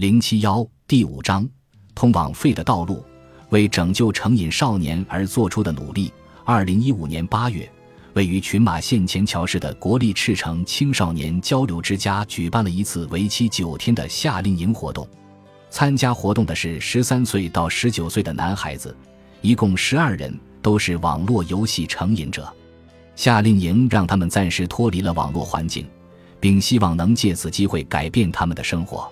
零七幺第五章：通往废的道路，为拯救成瘾少年而做出的努力。二零一五年八月，位于群马县前桥市的国立赤城青少年交流之家举办了一次为期九天的夏令营活动。参加活动的是十三岁到十九岁的男孩子，一共十二人，都是网络游戏成瘾者。夏令营让他们暂时脱离了网络环境。并希望能借此机会改变他们的生活。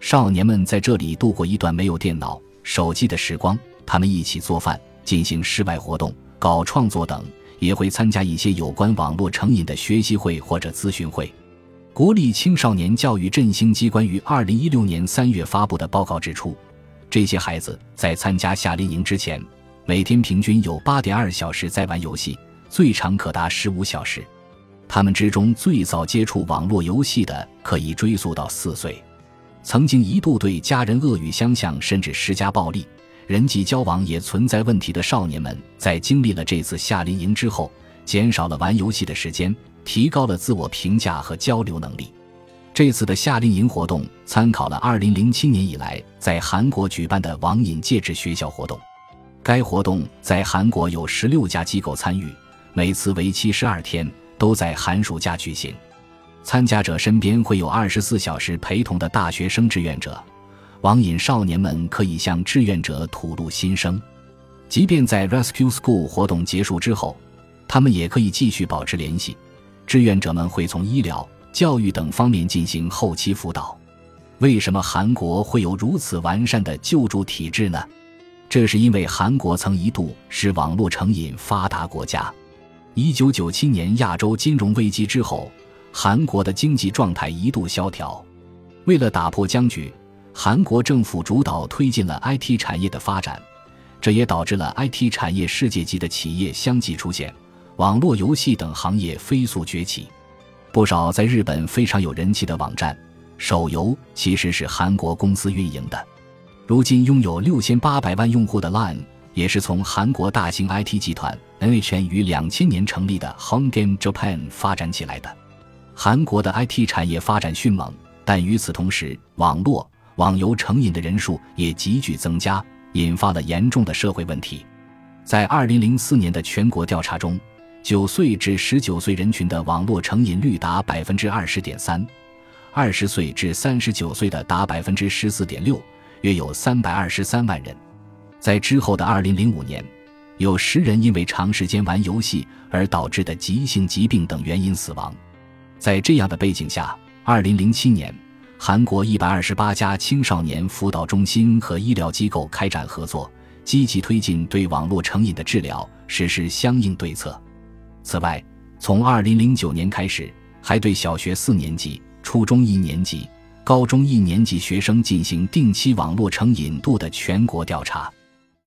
少年们在这里度过一段没有电脑、手机的时光。他们一起做饭、进行室外活动、搞创作等，也会参加一些有关网络成瘾的学习会或者咨询会。国立青少年教育振兴机关于二零一六年三月发布的报告指出，这些孩子在参加夏令营之前，每天平均有八点二小时在玩游戏，最长可达十五小时。他们之中最早接触网络游戏的，可以追溯到四岁。曾经一度对家人恶语相向，甚至施加暴力，人际交往也存在问题的少年们，在经历了这次夏令营之后，减少了玩游戏的时间，提高了自我评价和交流能力。这次的夏令营活动参考了2007年以来在韩国举办的网瘾戒治学校活动。该活动在韩国有16家机构参与，每次为期十二天。都在寒暑假举行，参加者身边会有二十四小时陪同的大学生志愿者，网瘾少年们可以向志愿者吐露心声。即便在 Rescue School 活动结束之后，他们也可以继续保持联系。志愿者们会从医疗、教育等方面进行后期辅导。为什么韩国会有如此完善的救助体制呢？这是因为韩国曾一度是网络成瘾发达国家。一九九七年亚洲金融危机之后，韩国的经济状态一度萧条。为了打破僵局，韩国政府主导推进了 IT 产业的发展，这也导致了 IT 产业世界级的企业相继出现，网络游戏等行业飞速崛起。不少在日本非常有人气的网站、手游其实是韩国公司运营的。如今拥有六千八百万用户的 Line。也是从韩国大型 IT 集团 NHN 于两千年成立的 Home Game Japan 发展起来的。韩国的 IT 产业发展迅猛，但与此同时，网络网游成瘾的人数也急剧增加，引发了严重的社会问题。在二零零四年的全国调查中，九岁至十九岁人群的网络成瘾率达百分之二十点三，二十岁至三十九岁的达百分之十四点六，约有三百二十三万人。在之后的二零零五年，有十人因为长时间玩游戏而导致的急性疾病等原因死亡。在这样的背景下，二零零七年，韩国一百二十八家青少年辅导中心和医疗机构开展合作，积极推进对网络成瘾的治疗，实施相应对策。此外，从二零零九年开始，还对小学四年级、初中一年级、高中一年级学生进行定期网络成瘾度的全国调查。